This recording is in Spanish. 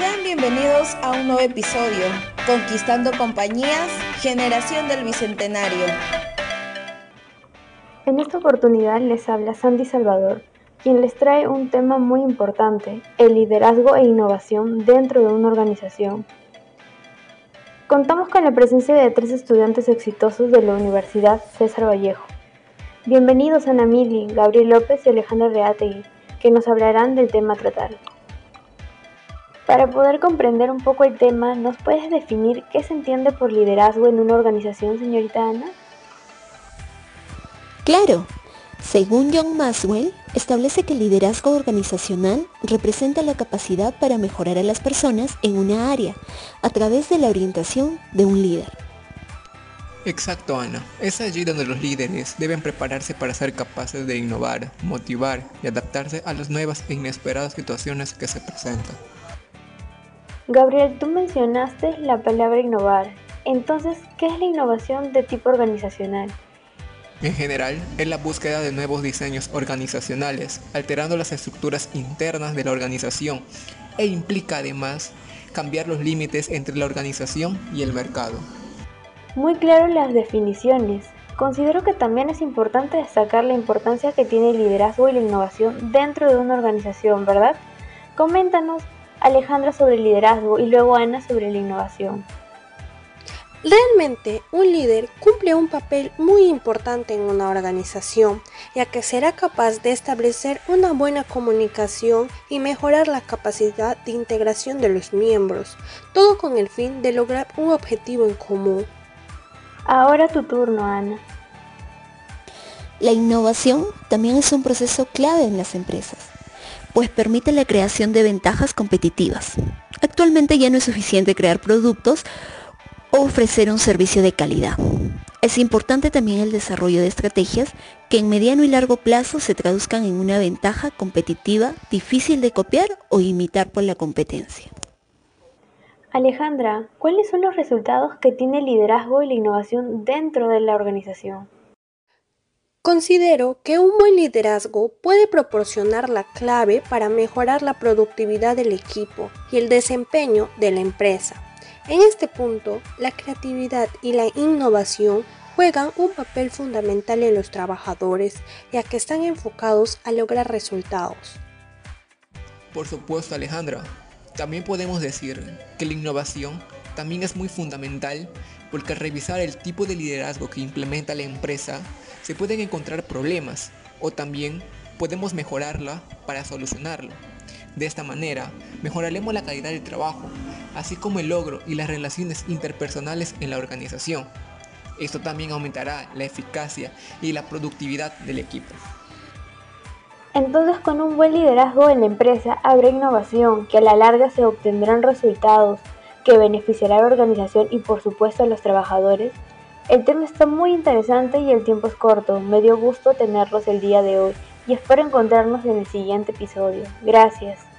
Sean bienvenidos a un nuevo episodio, Conquistando Compañías, Generación del Bicentenario. En esta oportunidad les habla Sandy Salvador, quien les trae un tema muy importante, el liderazgo e innovación dentro de una organización. Contamos con la presencia de tres estudiantes exitosos de la Universidad César Vallejo. Bienvenidos Ana Mili, Gabriel López y Alejandra Reategui, que nos hablarán del tema tratado. Para poder comprender un poco el tema, ¿nos puedes definir qué se entiende por liderazgo en una organización, señorita Ana? Claro. Según John Maswell, establece que el liderazgo organizacional representa la capacidad para mejorar a las personas en una área a través de la orientación de un líder. Exacto, Ana. Es allí donde los líderes deben prepararse para ser capaces de innovar, motivar y adaptarse a las nuevas e inesperadas situaciones que se presentan. Gabriel, tú mencionaste la palabra innovar. Entonces, ¿qué es la innovación de tipo organizacional? En general, es la búsqueda de nuevos diseños organizacionales, alterando las estructuras internas de la organización e implica además cambiar los límites entre la organización y el mercado. Muy claro las definiciones. Considero que también es importante destacar la importancia que tiene el liderazgo y la innovación dentro de una organización, ¿verdad? Coméntanos, Alejandra, sobre el liderazgo y luego Ana sobre la innovación. Realmente, un líder cumple un papel muy importante en una organización, ya que será capaz de establecer una buena comunicación y mejorar la capacidad de integración de los miembros, todo con el fin de lograr un objetivo en común. Ahora tu turno, Ana. La innovación también es un proceso clave en las empresas, pues permite la creación de ventajas competitivas. Actualmente ya no es suficiente crear productos o ofrecer un servicio de calidad. Es importante también el desarrollo de estrategias que en mediano y largo plazo se traduzcan en una ventaja competitiva difícil de copiar o imitar por la competencia. Alejandra, ¿cuáles son los resultados que tiene el liderazgo y la innovación dentro de la organización? Considero que un buen liderazgo puede proporcionar la clave para mejorar la productividad del equipo y el desempeño de la empresa. En este punto, la creatividad y la innovación juegan un papel fundamental en los trabajadores, ya que están enfocados a lograr resultados. Por supuesto, Alejandra. También podemos decir que la innovación también es muy fundamental porque al revisar el tipo de liderazgo que implementa la empresa, se pueden encontrar problemas o también podemos mejorarla para solucionarlo. De esta manera, mejoraremos la calidad del trabajo, así como el logro y las relaciones interpersonales en la organización. Esto también aumentará la eficacia y la productividad del equipo. Entonces con un buen liderazgo en la empresa habrá innovación, que a la larga se obtendrán resultados que beneficiará a la organización y por supuesto a los trabajadores. El tema está muy interesante y el tiempo es corto. Me dio gusto tenerlos el día de hoy y espero encontrarnos en el siguiente episodio. Gracias.